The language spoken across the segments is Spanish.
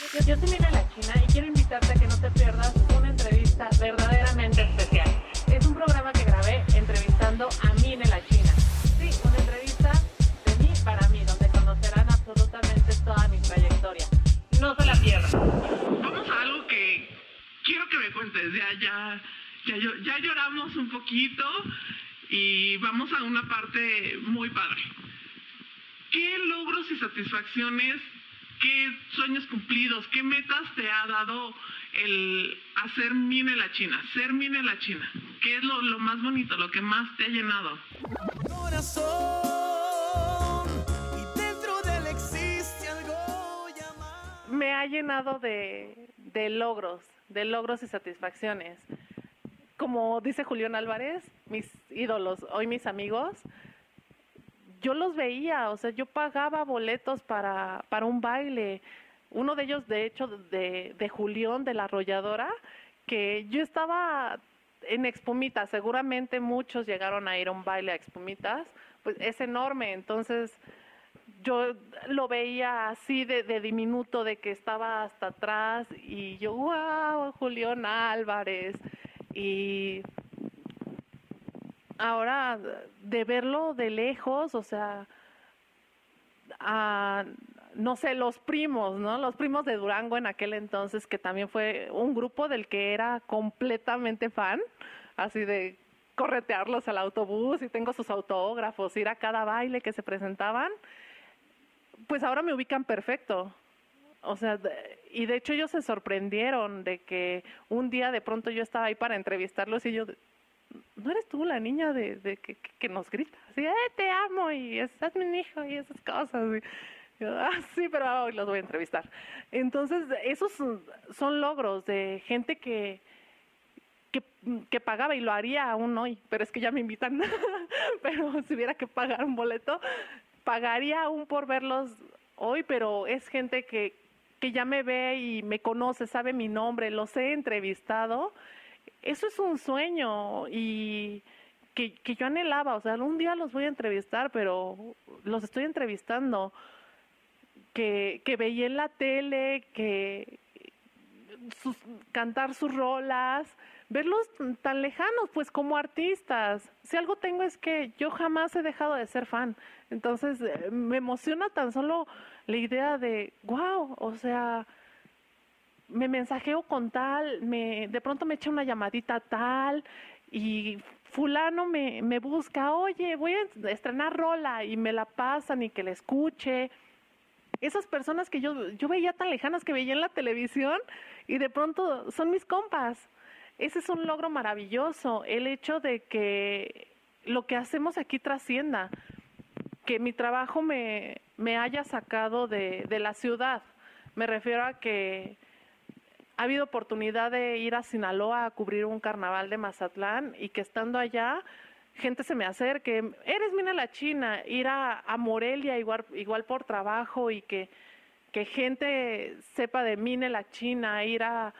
Yo soy Mina La China y quiero invitarte a que no te pierdas una entrevista verdaderamente especial. Es un programa que grabé entrevistando a Mina La China. Sí, una entrevista de mí para mí, donde conocerán absolutamente toda mi trayectoria. No se la pierdan. Vamos a algo que quiero que me cuentes. Ya, ya, ya, ya lloramos un poquito y vamos a una parte muy padre. ¿Qué logros y satisfacciones ¿Qué sueños cumplidos, qué metas te ha dado el hacer Mine la China, ser Mine la China? ¿Qué es lo, más bonito, lo que más te ha llenado? Corazón, y dentro de él existe algo Me ha llenado de, de logros, de logros y satisfacciones. Como dice Julián Álvarez, mis ídolos, hoy mis amigos, yo los veía, o sea, yo pagaba boletos para, para un baile. Uno de ellos, de hecho, de, de Julián, de la arrolladora, que yo estaba en Expumitas, seguramente muchos llegaron a ir a un baile a Expumitas, pues es enorme, entonces yo lo veía así de, de, diminuto, de que estaba hasta atrás y yo, wow, Julián Álvarez. Y ahora de verlo de lejos, o sea, no sé, los primos, ¿no? Los primos de Durango en aquel entonces, que también fue un grupo del que era completamente fan, así de corretearlos al autobús y tengo sus autógrafos, ir a cada baile que se presentaban, pues ahora me ubican perfecto. O sea, y de hecho ellos se sorprendieron de que un día de pronto yo estaba ahí para entrevistarlos y yo, no eres tú la niña de, que, nos grita, así, eh, te amo y estás mi hijo y esas cosas. ah, sí, pero hoy los voy a entrevistar. Entonces, esos son logros de gente que, que, pagaba y lo haría aún hoy, pero es que ya me invitan. pero si hubiera que pagar un boleto, pagaría aún por verlos hoy, pero es gente que, que ya me ve y me conoce, sabe mi nombre, los he entrevistado eso es un sueño y que, que yo anhelaba, o sea, un día los voy a entrevistar, pero los estoy entrevistando, que, que veía en la tele, que cantar sus rolas, verlos tan lejanos, pues como artistas. Si algo tengo es que yo jamás he dejado de ser fan. Entonces eh, me emociona tan solo la idea de, wow, o sea, me mensajeo con tal, me, de pronto me echa una llamadita tal y fulano me, me busca, oye, voy a estrenar rola y me la pasan y que la escuche. Esas personas que yo, yo veía tan lejanas que veía en la televisión y de pronto son mis compas. Ese es un logro maravilloso, el hecho de que lo que hacemos aquí trascienda, que mi trabajo me, me haya sacado de, de la ciudad. Me refiero a que ha habido oportunidad de ir a Sinaloa a cubrir un carnaval de Mazatlán y que estando allá gente se me acerque, eres mina la China, ir a, Morelia igual, por trabajo y que, que gente sepa de Mine la China, ir a,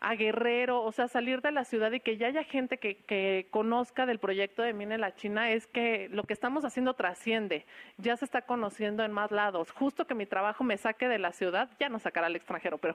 a, Guerrero, o sea, salir de la ciudad y que ya haya gente que, que conozca del proyecto de Mine la China, es que lo que estamos haciendo trasciende, ya se está conociendo en más lados. Justo que mi trabajo me saque de la ciudad, ya no sacará al extranjero, pero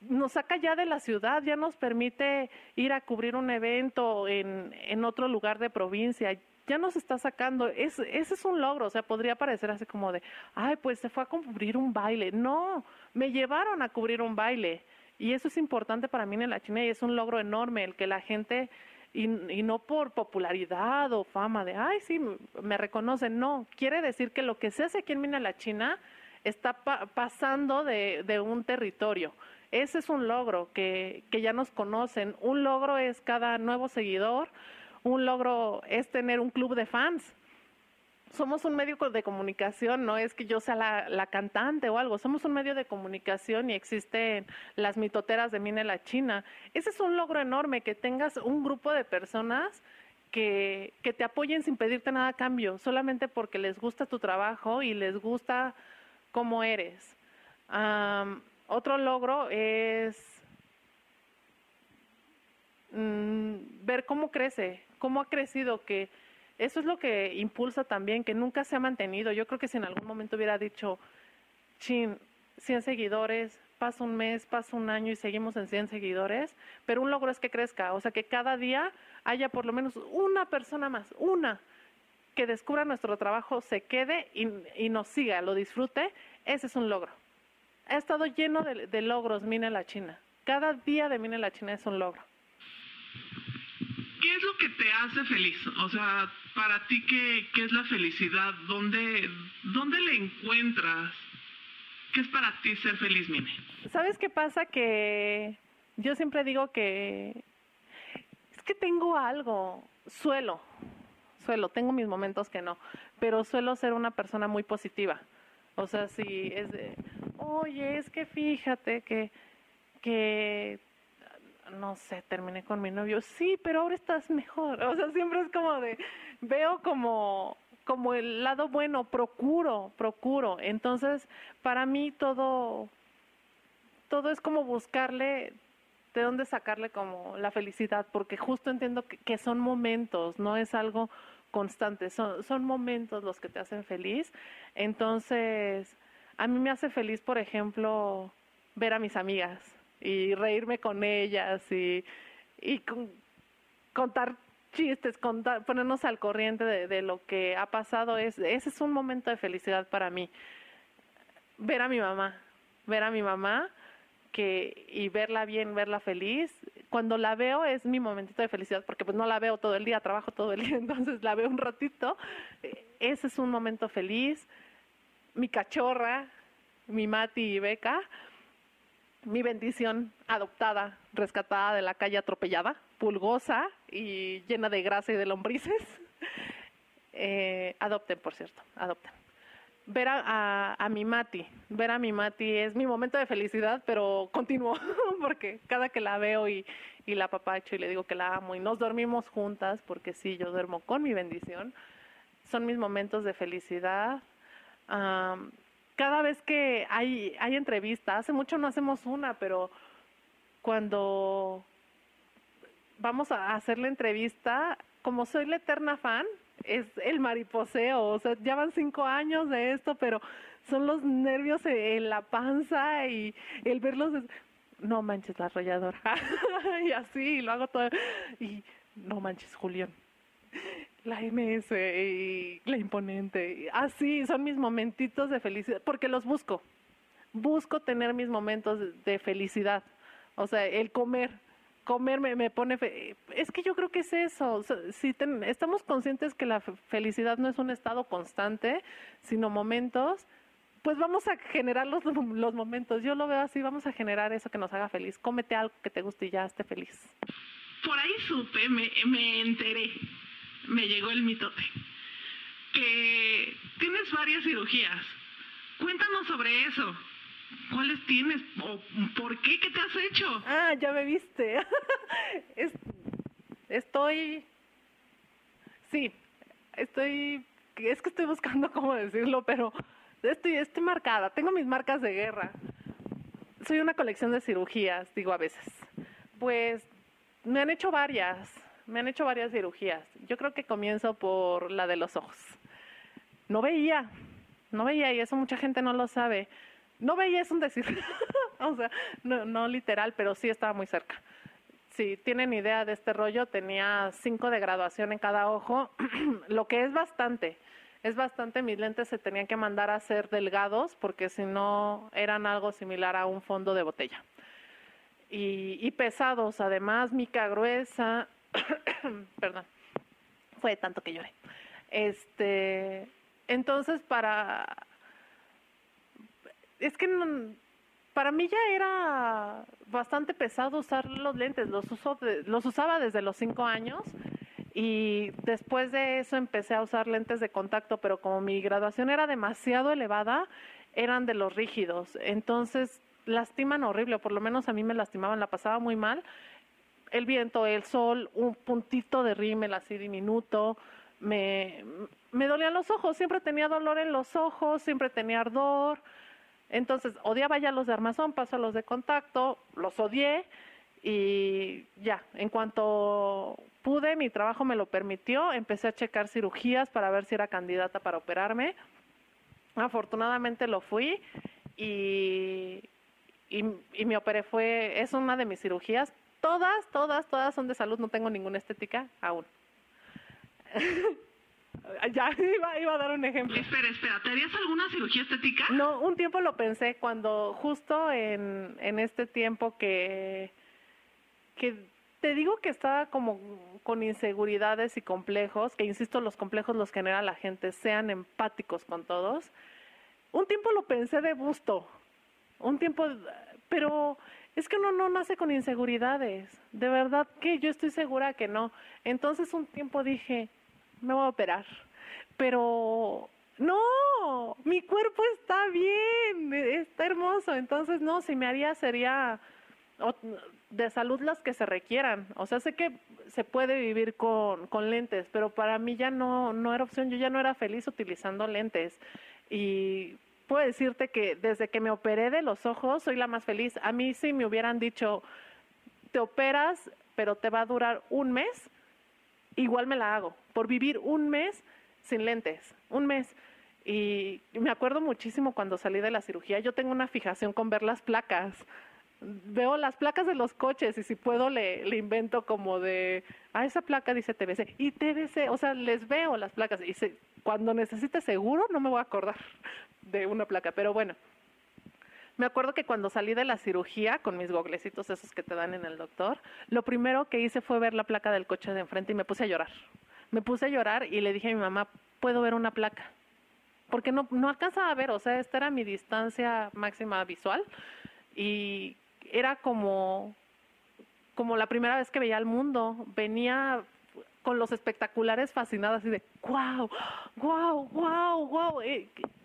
nos saca ya de la ciudad, ya nos permite ir a cubrir un evento en, en otro lugar de provincia, ya nos está sacando, es, ese es un logro, o sea, podría parecer así como de, ay, pues se fue a cubrir un baile, no, me llevaron a cubrir un baile y eso es importante para mí en la China y es un logro enorme el que la gente, y, y no por popularidad o fama de, ay, sí, me reconocen, no, quiere decir que lo que se hace aquí en Mina la China está pasando de, de un territorio ese es un logro que, que ya nos conocen. Un logro es cada nuevo seguidor, un logro es tener un club de fans. Somos un medio de comunicación, no es que yo sea la, la, cantante o algo, somos un medio de comunicación y existen las mitoteras de Mine la China. Ese es un logro enorme, que tengas un grupo de personas que, que te apoyen sin pedirte nada a cambio, solamente porque les gusta tu trabajo y les gusta cómo eres. Otro logro es mm, ver cómo crece, cómo ha crecido, que eso es lo que impulsa también, que nunca se ha mantenido. Yo creo que si en algún momento hubiera dicho, chin, 100 seguidores, pasa un mes, pasa un año y seguimos en 100 seguidores, pero un logro es que crezca, o sea, que cada día haya por lo menos una persona más, una que descubra nuestro trabajo, se quede y, nos siga, lo disfrute, ese es un logro. Ha estado lleno de, logros Mina la China. Cada día de Mina la China es un logro. ¿Qué es lo que te hace feliz? O sea, para ti, ¿qué, qué es la felicidad? ¿Dónde, ¿Dónde le encuentras? ¿Qué es para ti ser feliz, Mine? ¿Sabes qué pasa? Que yo siempre digo que es que tengo algo, suelo, suelo, tengo mis momentos que no, pero suelo ser una persona muy positiva. O sea, si es de, oye, es que fíjate que, que, no sé, terminé con mi novio, sí, pero ahora estás mejor. O sea, siempre es como de, veo como, como el lado bueno, procuro, procuro. Entonces, para mí todo, todo es como buscarle de dónde sacarle como la felicidad, porque justo entiendo que, son momentos, no es algo constantes, son, son momentos los que te hacen feliz. Entonces, a mí me hace feliz, por ejemplo, ver a mis amigas y reírme con ellas y, y contar chistes, contar, ponernos al corriente de, lo que ha pasado. Es, ese es un momento de felicidad para mí. Ver a mi mamá, ver a mi mamá que, y verla bien, verla feliz, cuando la veo es mi momentito de felicidad, porque pues no la veo todo el día, trabajo todo el día, entonces la veo un ratito. Ese es un momento feliz. Mi cachorra, mi Mati y Beca, mi bendición adoptada, rescatada de la calle atropellada, pulgosa y llena de grasa y de lombrices. Eh, adopten, por cierto, adopten ver a, a, mi Mati, ver a mi Mati es mi momento de felicidad, pero continúo, porque cada que la veo y, y la papacho y le digo que la amo y nos dormimos juntas, porque sí, yo duermo con mi bendición, son mis momentos de felicidad. Cada vez que hay, hay entrevistas, hace mucho no hacemos una, pero cuando vamos a hacer la entrevista, como soy la eterna fan, es el mariposeo, o sea, ya van cinco años de esto, pero son los nervios en la panza y el verlos, no manches la arrolladora, y así, lo hago todo, y no manches Julián, la MS y la imponente, así, son mis momentitos de felicidad, porque los busco, busco tener mis momentos de felicidad, o sea, el comer, comer me, pone... es que yo creo que es eso. si estamos conscientes que la felicidad no es un estado constante, sino momentos, pues vamos a generar los, los momentos. Yo lo veo así, vamos a generar eso que nos haga feliz. Cómete algo que te guste y ya esté feliz. Por ahí supe, me, me enteré, me llegó el mitote, que tienes varias cirugías. Cuéntanos sobre eso. ¿Cuáles tienes? ¿O por qué? ¿Qué te has hecho? Ah, ya me viste. estoy... Sí, estoy... Es que estoy buscando cómo decirlo, pero estoy, estoy marcada. Tengo mis marcas de guerra. Soy una colección de cirugías, digo a veces. Pues me han hecho varias, me han hecho varias cirugías. Yo creo que comienzo por la de los ojos. No veía, no veía y eso mucha gente no lo sabe. No veía es un decir, o sea, no, literal, pero sí estaba muy cerca. Si tienen idea de este rollo, tenía cinco de graduación en cada ojo, lo que es bastante. Es bastante, mis lentes se tenían que mandar a ser delgados porque si no eran algo similar a un fondo de botella. Y pesados, además, mica gruesa, perdón, fue tanto que lloré. Este, entonces, para es que para mí ya era bastante pesado usar los lentes, los, uso los usaba desde los cinco años y después de eso empecé a usar lentes de contacto, pero como mi graduación era demasiado elevada, eran de los rígidos, entonces lastiman horrible, por lo menos a mí me lastimaban, la pasaba muy mal. El viento, el sol, un puntito de rímel así diminuto, me, me dolían los ojos, siempre tenía dolor en los ojos, siempre tenía ardor, entonces, odiaba ya los de armazón, paso a los de contacto, los odié y ya, en cuanto pude, mi trabajo me lo permitió, empecé a checar cirugías para ver si era candidata para operarme. Afortunadamente lo fui y, y, y me operé fue, es una de mis cirugías. Todas, todas, todas son de salud, no tengo ninguna estética aún. ya iba, iba a dar un ejemplo. Espera, espera, ¿te harías alguna cirugía estética? No, un tiempo lo pensé cuando justo en, en este tiempo que, que te digo que estaba como con inseguridades y complejos, que insisto, los complejos los genera la gente, sean empáticos con todos. Un tiempo lo pensé de busto, un tiempo, pero es que uno no nace con inseguridades, de verdad que yo estoy segura que no. Entonces un tiempo dije, me voy a operar, pero no, mi cuerpo está bien, está hermoso, entonces no, si me haría sería de salud las que se requieran. O sea, sé que se puede vivir con, lentes, pero para mí ya no, no era opción, yo ya no era feliz utilizando lentes. Y puedo decirte que desde que me operé de los ojos soy la más feliz. A mí si me hubieran dicho, te operas, pero te va a durar un mes, igual me la hago, por vivir un mes sin lentes, un mes. Y me acuerdo muchísimo cuando salí de la cirugía, yo tengo una fijación con ver las placas. Veo las placas de los coches y si puedo le, le invento como de, ah, esa placa dice TBC y TBC, o sea, les veo las placas y se, cuando necesite seguro no me voy a acordar de una placa, pero bueno. Me acuerdo que cuando salí de la cirugía con mis goglecitos esos que te dan en el doctor, lo primero que hice fue ver la placa del coche de enfrente y me puse a llorar. Me puse a llorar y le dije a mi mamá, ¿puedo ver una placa? Porque no, no alcanzaba a ver, o sea, esta era mi distancia máxima visual y era como, como la primera vez que veía el mundo. Venía con los espectaculares fascinados así de, wow, wow, wow, wow.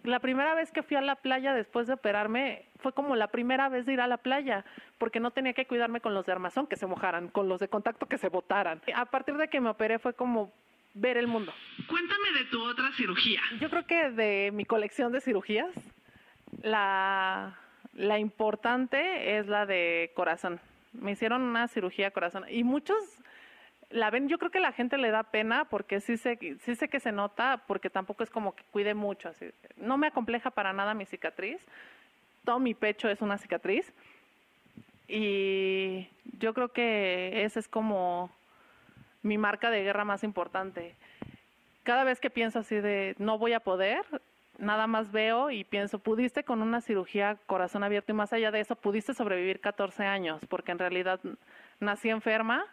la primera vez que fui a la playa después de operarme fue como la primera vez de ir a la playa, porque no tenía que cuidarme con los de armazón que se mojaran, con los de contacto que se botaran. A partir de que me operé fue como ver el mundo. Cuéntame de tu otra cirugía. Yo creo que de mi colección de cirugías, la, la importante es la de corazón. Me hicieron una cirugía corazón y muchos la ven, yo creo que la gente le da pena porque sí sé, sí sé que se nota, porque tampoco es como que cuide mucho. No me acompleja para nada mi cicatriz. Todo mi pecho es una cicatriz. Y yo creo que esa es como mi marca de guerra más importante. Cada vez que pienso así de no voy a poder, nada más veo y pienso, pudiste con una cirugía corazón abierto y más allá de eso, pudiste sobrevivir 14 años, porque en realidad nací enferma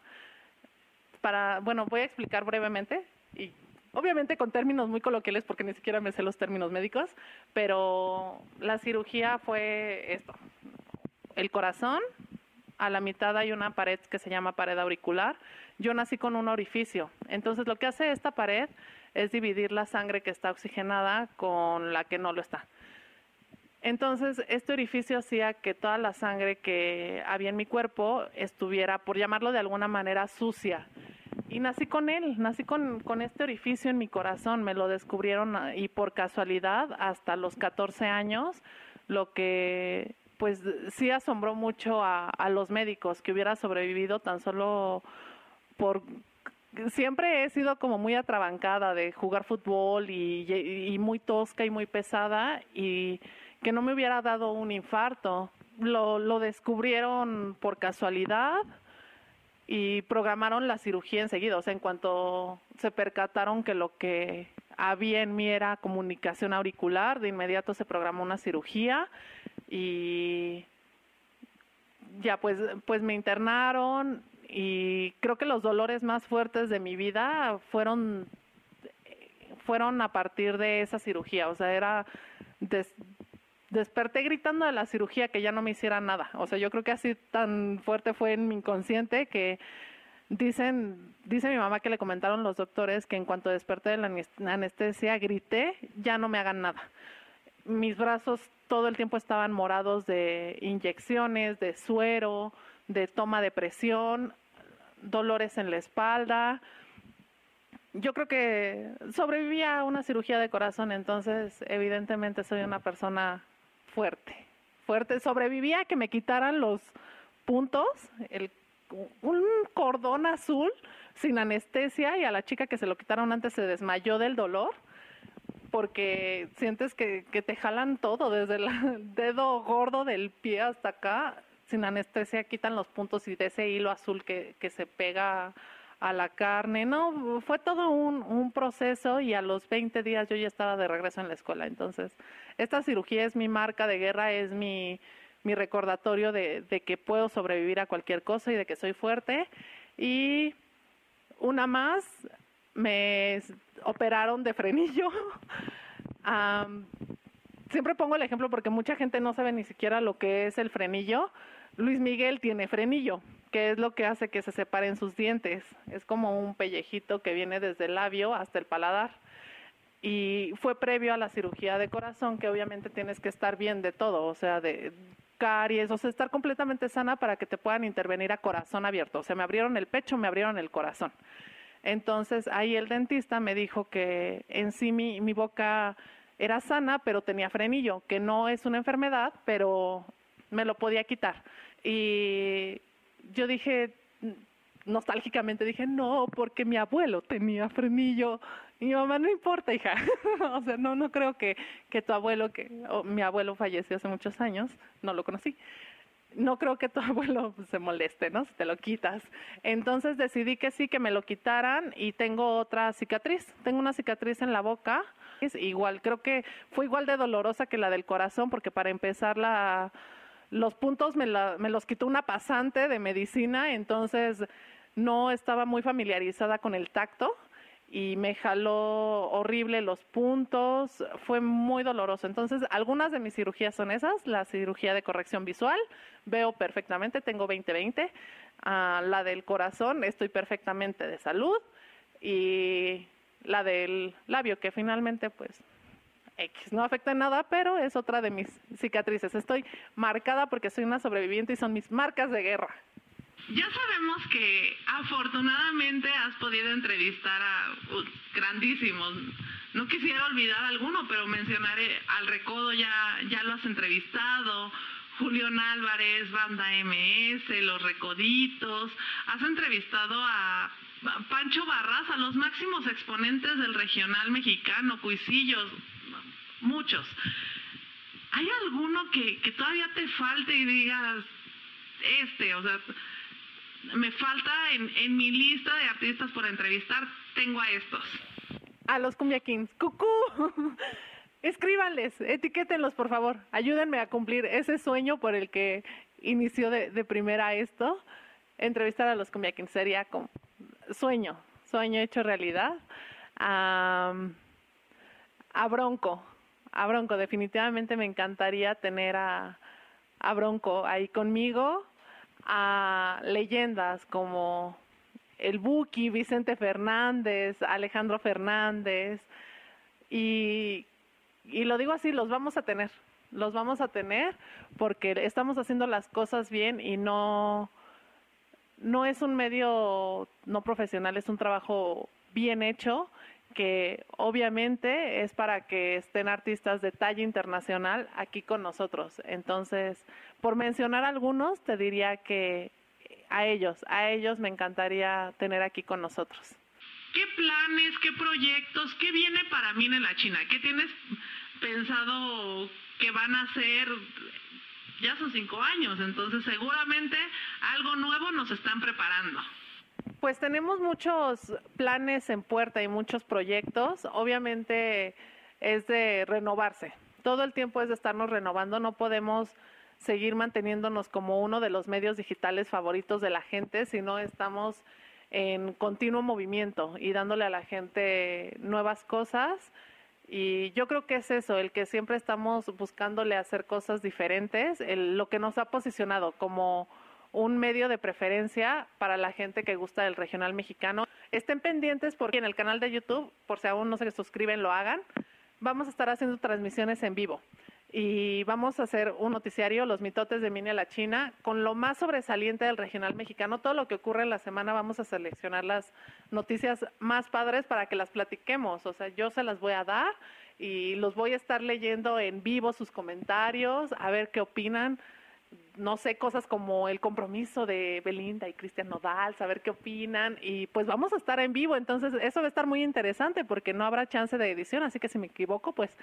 para, bueno, voy a explicar brevemente y obviamente con términos muy coloquiales porque ni siquiera me sé los términos médicos, pero la cirugía fue esto. El corazón, a la mitad hay una pared que se llama pared auricular. Yo nací con un orificio. Entonces lo que hace esta pared es dividir la sangre que está oxigenada con la que no lo está. Entonces, este orificio hacía que toda la sangre que había en mi cuerpo estuviera, por llamarlo de alguna manera, sucia. Y nací con él, nací con, este orificio en mi corazón, me lo descubrieron ah, y por casualidad hasta los 14 años, lo que pues sí asombró mucho a, a los médicos que hubiera sobrevivido tan solo por siempre he sido como muy atrabancada de jugar fútbol y, muy tosca y muy pesada y que no me hubiera dado un infarto. Lo, lo descubrieron por casualidad y programaron la cirugía enseguida. O sea, en cuanto se percataron que lo que había en mí era comunicación auricular, de inmediato se programó una cirugía y ya pues, pues me internaron y creo que los dolores más fuertes de mi vida fueron fueron a partir de esa cirugía, o sea, era desperté gritando de la cirugía que ya no me hiciera nada. O sea, yo creo que así tan fuerte fue en mi inconsciente que dicen, dice mi mamá que le comentaron los doctores que en cuanto desperté de la anestesia grité, ya no me hagan nada. Mis brazos todo el tiempo estaban morados de inyecciones, de suero, de toma de presión, dolores en la espalda. Yo creo que sobreviví a una cirugía de corazón, entonces evidentemente soy una persona fuerte, fuerte. Sobrevivía a que me quitaran los puntos, el, un cordón azul sin anestesia y a la chica que se lo quitaron antes se desmayó del dolor. porque sientes que, que te jalan todo, desde el dedo gordo del pie hasta acá, sin anestesia quitan los puntos y de ese hilo azul que, que se pega a la carne. No, fue todo un, un, proceso y a los 20 días yo ya estaba de regreso en la escuela. Entonces, esta cirugía es mi marca de guerra, es mi, mi recordatorio de, de que puedo sobrevivir a cualquier cosa y de que soy fuerte. Y una más, me operaron de frenillo. um, siempre pongo el ejemplo porque mucha gente no sabe ni siquiera lo que es el frenillo. Luis Miguel tiene frenillo, que es lo que hace que se separen sus dientes. Es como un pellejito que viene desde el labio hasta el paladar. Y fue previo a la cirugía de corazón, que obviamente tienes que estar bien de todo, o sea, de caries, o sea, estar completamente sana para que te puedan intervenir a corazón abierto. O sea, me abrieron el pecho, me abrieron el corazón. Entonces ahí el dentista me dijo que en sí mi, mi boca era sana, pero tenía frenillo, que no es una enfermedad, pero me lo podía quitar. Y yo dije, nostálgicamente dije, no, porque mi abuelo tenía frenillo. Mi mamá, no importa, hija. o sea, no, no creo que, que tu abuelo, que mi abuelo falleció hace muchos años, no lo conocí. No creo que tu abuelo se moleste, ¿no? Si te lo quitas. Entonces decidí que sí, que me lo quitaran y tengo otra cicatriz. Tengo una cicatriz en la boca. Es igual, creo que fue igual de dolorosa que la del corazón, porque para empezar la los puntos me, los quitó una pasante de medicina, entonces no estaba muy familiarizada con el tacto y me jaló horrible los puntos, fue muy doloroso. Entonces, algunas de mis cirugías son esas, la cirugía de corrección visual, veo perfectamente, tengo 20-20, uh, ah, la del corazón, estoy perfectamente de salud y la del labio, que finalmente pues X. No afecta nada, pero es otra de mis cicatrices. Estoy marcada porque soy una sobreviviente y son mis marcas de guerra. Ya sabemos que afortunadamente has podido entrevistar a uh, grandísimos. No quisiera olvidar alguno, pero mencionaré al Recodo ya, ya lo has entrevistado. Julián Álvarez, Banda MS, Los Recoditos. Has entrevistado a Pancho Barras, a los máximos exponentes del regional mexicano, Cuisillos, muchos. ¿Hay alguno que, que todavía te falte y digas, este, o sea, me falta en, en mi lista de artistas por entrevistar, tengo a estos? A los Cumbia Kings. ¡Cucú! Escríbanles, etiquétenlos por favor, ayúdenme a cumplir ese sueño por el que inició de, de primera esto. Entrevistar a los Cumbia Kings sería como sueño, sueño hecho realidad. a Bronco, a Bronco. Definitivamente me encantaría tener a, a Bronco ahí conmigo, a leyendas como el Buki, Vicente Fernández, Alejandro Fernández, y, y lo digo así, los vamos a tener, los vamos a tener porque estamos haciendo las cosas bien y no, no es un medio no profesional, es un trabajo bien hecho que obviamente es para que estén artistas de talla internacional aquí con nosotros. Entonces, por mencionar algunos, te diría que a ellos, a ellos me encantaría tener aquí con nosotros. ¿Qué planes, qué proyectos, qué viene para mí en la China? ¿Qué tienes pensado que van a hacer? Ya son cinco años, entonces seguramente algo nuevo nos están preparando. Pues tenemos muchos planes en puerta y muchos proyectos. Obviamente es de renovarse. Todo el tiempo es de estarnos renovando. No podemos seguir manteniéndonos como uno de los medios digitales favoritos de la gente si no estamos en continuo movimiento y dándole a la gente nuevas cosas. Y yo creo que es eso, el que siempre estamos buscándole hacer cosas diferentes, lo que nos ha posicionado como un medio de preferencia para la gente que gusta del regional mexicano. Estén pendientes porque en el canal de YouTube, por si aún no se suscriben, lo hagan. Vamos a estar haciendo transmisiones en vivo y vamos a hacer un noticiario, los mitotes de Mini a la China, con lo más sobresaliente del regional mexicano. Todo lo que ocurre en la semana vamos a seleccionar las noticias más padres para que las platiquemos. O sea, yo se las voy a dar y los voy a estar leyendo en vivo sus comentarios, a ver qué opinan no sé, cosas como el compromiso de Belinda y Cristian Nodal, saber qué opinan y pues vamos a estar en vivo, entonces eso va a estar muy interesante porque no habrá chance de edición, así que si me equivoco, pues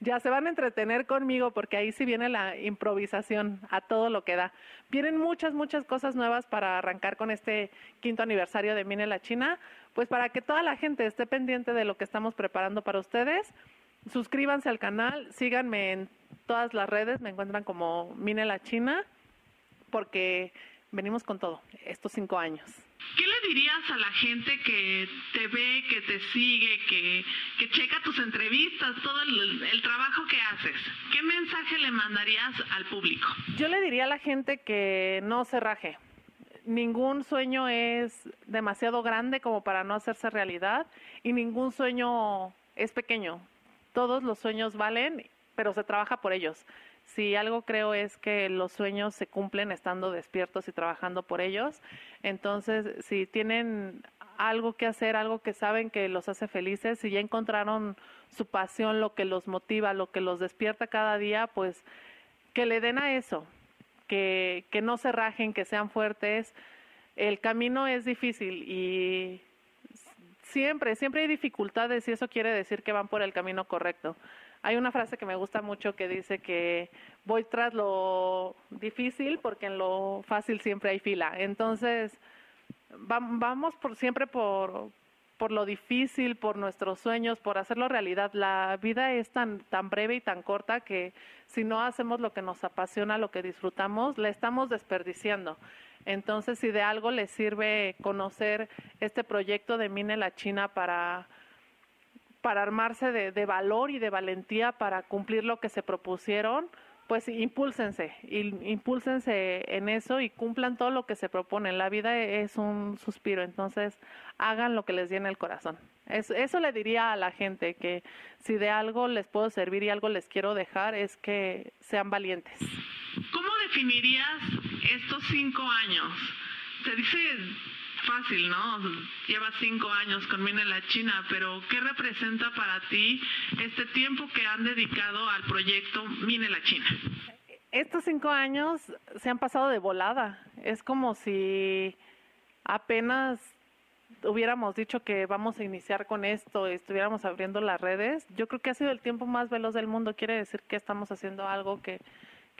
ya se van a entretener conmigo porque ahí sí viene la improvisación a todo lo que da. Vienen muchas, muchas cosas nuevas para arrancar con este quinto aniversario de Mine la China, pues para que toda la gente esté pendiente de lo que estamos preparando para ustedes. Suscríbanse al canal, síganme en todas las redes, me encuentran como Mine la China porque venimos con todo estos cinco años. ¿Qué le dirías a la gente que te ve, que te sigue, que, que checa tus entrevistas, todo el, el, trabajo que haces? ¿Qué mensaje le mandarías al público? Yo le diría a la gente que no se raje. Ningún sueño es demasiado grande como para no hacerse realidad y ningún sueño es pequeño. Todos los sueños valen, pero se trabaja por ellos si algo creo es que los sueños se cumplen estando despiertos y trabajando por ellos. Entonces, si tienen algo que hacer, algo que saben que los hace felices, si ya encontraron su pasión, lo que los motiva, lo que los despierta cada día, pues que le den a eso, que, que no se rajen, que sean fuertes. El camino es difícil y siempre, siempre hay dificultades y eso quiere decir que van por el camino correcto. Hay una frase que me gusta mucho que dice que voy tras lo difícil porque en lo fácil siempre hay fila. Entonces, vamos por siempre por, por lo difícil, por nuestros sueños, por hacerlo realidad. La vida es tan, tan breve y tan corta que si no hacemos lo que nos apasiona, lo que disfrutamos, la estamos desperdiciando. Entonces, si de algo les sirve conocer este proyecto de Mine la China para para armarse de, valor y de valentía para cumplir lo que se propusieron, pues impúlsense, impúlsense en eso y cumplan todo lo que se proponen. La vida es un suspiro, entonces hagan lo que les llene el corazón. Eso, eso le diría a la gente, que si de algo les puedo servir y algo les quiero dejar es que sean valientes. ¿Cómo definirías estos cinco años? Se dice fácil, ¿no? Llevas cinco años con Mine la China, pero ¿qué representa para ti este tiempo que han dedicado al proyecto Mine la China? Estos cinco años se han pasado de volada. Es como si apenas hubiéramos dicho que vamos a iniciar con esto, estuviéramos abriendo las redes. Yo creo que ha sido el tiempo más veloz del mundo. Quiere decir que estamos haciendo algo que,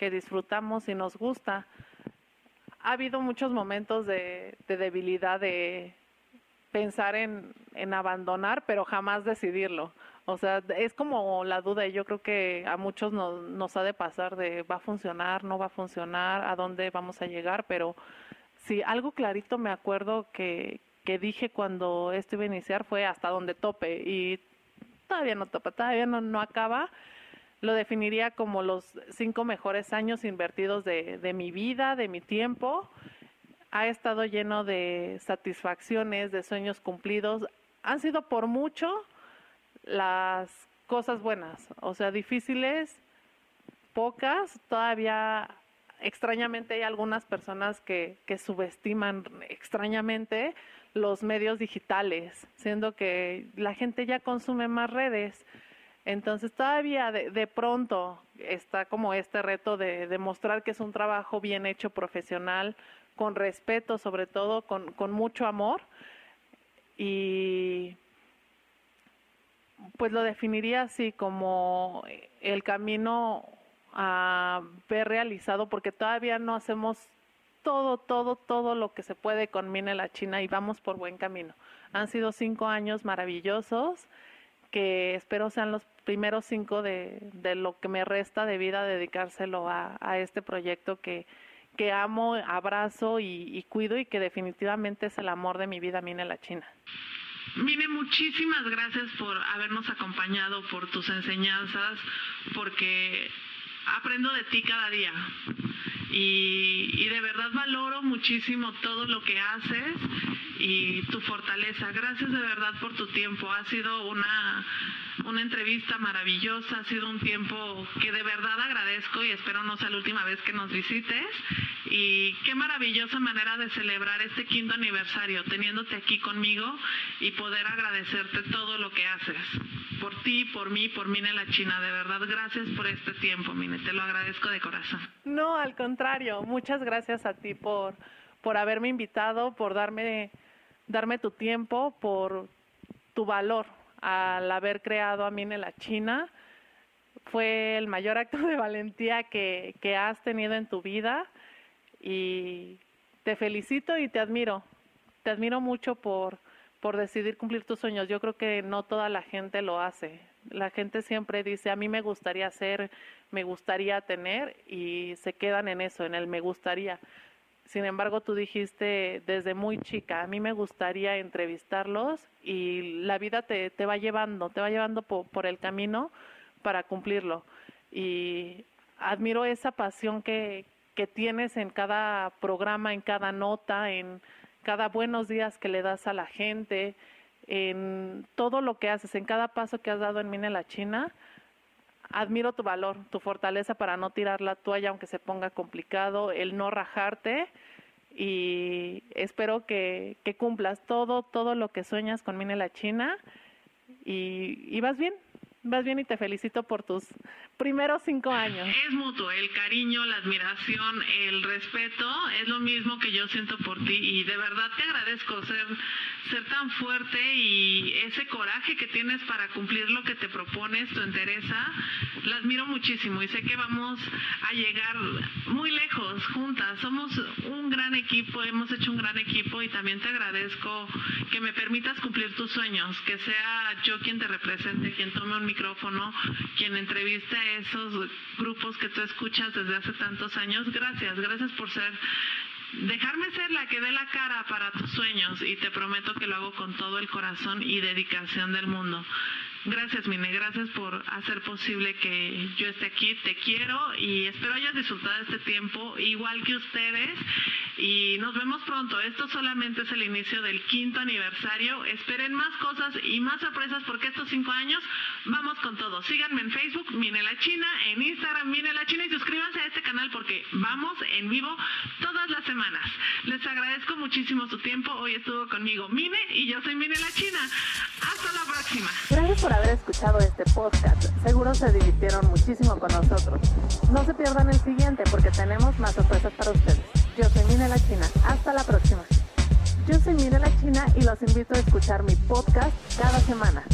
que disfrutamos y nos gusta ha habido muchos momentos de, debilidad, de pensar en, abandonar, pero jamás decidirlo. O sea, es como la duda y yo creo que a muchos nos, nos ha de pasar de va a funcionar, no va a funcionar, a dónde vamos a llegar, pero sí, algo clarito me acuerdo que, que dije cuando esto iba a iniciar fue hasta donde tope y todavía no topa, todavía no, no acaba lo definiría como los cinco mejores años invertidos de, de mi vida, de mi tiempo. Ha estado lleno de satisfacciones, de sueños cumplidos. Han sido por mucho las cosas buenas, o sea, difíciles, pocas. Todavía extrañamente hay algunas personas que, que subestiman extrañamente los medios digitales, siendo que la gente ya consume más redes entonces todavía de, pronto está como este reto de demostrar que es un trabajo bien hecho, profesional, con respeto, sobre todo con, mucho amor. Y pues lo definiría así como el camino a ver realizado, porque todavía no hacemos todo, todo, todo lo que se puede con Mine la China y vamos por buen camino. Han sido cinco años maravillosos que espero sean los primeros cinco de, de lo que me resta de vida dedicárselo a, a este proyecto que, que amo, abrazo y, cuido y que definitivamente es el amor de mi vida, Mine la China. Mine, muchísimas gracias por habernos acompañado, por tus enseñanzas, porque aprendo de ti cada día. Y, y, de verdad valoro muchísimo todo lo que haces y tu fortaleza. Gracias de verdad por tu tiempo. Ha sido una, una entrevista maravillosa, ha sido un tiempo que de verdad agradezco y espero no sea la última vez que nos visites. Y qué maravillosa manera de celebrar este quinto aniversario, teniéndote aquí conmigo y poder agradecerte todo lo que haces. Por ti, por mí, por Mine la China. De verdad, gracias por este tiempo, Mine. Te lo agradezco de corazón. No, al contrario. Muchas gracias a ti por, por haberme invitado, por darme, darme tu tiempo, por tu valor al haber creado a Mine la China. Fue el mayor acto de valentía que, que has tenido en tu vida y te felicito y te admiro. Te admiro mucho por, por decidir cumplir tus sueños. Yo creo que no toda la gente lo hace. La gente siempre dice, a mí me gustaría hacer, me gustaría tener y se quedan en eso, en el me gustaría. Sin embargo, tú dijiste desde muy chica, a mí me gustaría entrevistarlos y la vida te, te va llevando, te va llevando por, el camino para cumplirlo. Y admiro esa pasión que, que tienes en cada programa, en cada nota, en cada buenos días que le das a la gente, en todo lo que haces, en cada paso que has dado en Mine la China. Admiro tu valor, tu fortaleza para no tirar la toalla aunque se ponga complicado, el no rajarte y espero que, que cumplas todo, todo lo que sueñas con Mine la China y, y vas bien, vas bien y te felicito por tus primeros cinco años. Es mutuo, el cariño, la admiración, el respeto, es lo mismo que yo siento por ti y de verdad te agradezco ser, ser tan fuerte y ese coraje que tienes para cumplir lo que te propones, tu entereza, la admiro muchísimo y sé que vamos a llegar muy lejos juntas. Somos un gran equipo, hemos hecho un gran equipo y también te agradezco que me permitas cumplir tus sueños, que sea yo quien te represente, quien tome un micrófono, quien entreviste a esos grupos que tú escuchas desde hace tantos años. Gracias, gracias por ser dejarme ser la que dé la cara para tus sueños y te prometo que lo hago con todo el corazón y dedicación del mundo. Gracias, Mine, gracias por hacer posible que yo esté aquí. Te quiero y espero hayas disfrutado este tiempo igual que ustedes. Y nos vemos pronto. Esto solamente es el inicio del quinto aniversario. Esperen más cosas y más sorpresas porque estos cinco años vamos con todo. Síganme en Facebook, Mine la China, en Instagram, Mine la China y suscríbanse a este canal porque vamos en vivo todas las semanas. Les agradezco muchísimo su tiempo. Hoy estuvo conmigo Mine y yo soy Mine la China. Hasta la próxima. Por haber escuchado este podcast. Seguro se divirtieron muchísimo con nosotros. No se pierdan el siguiente porque tenemos más sorpresas para ustedes. Yo soy Mine la China. Hasta la próxima. Yo soy Mine la China y los invito a escuchar mi podcast cada semana.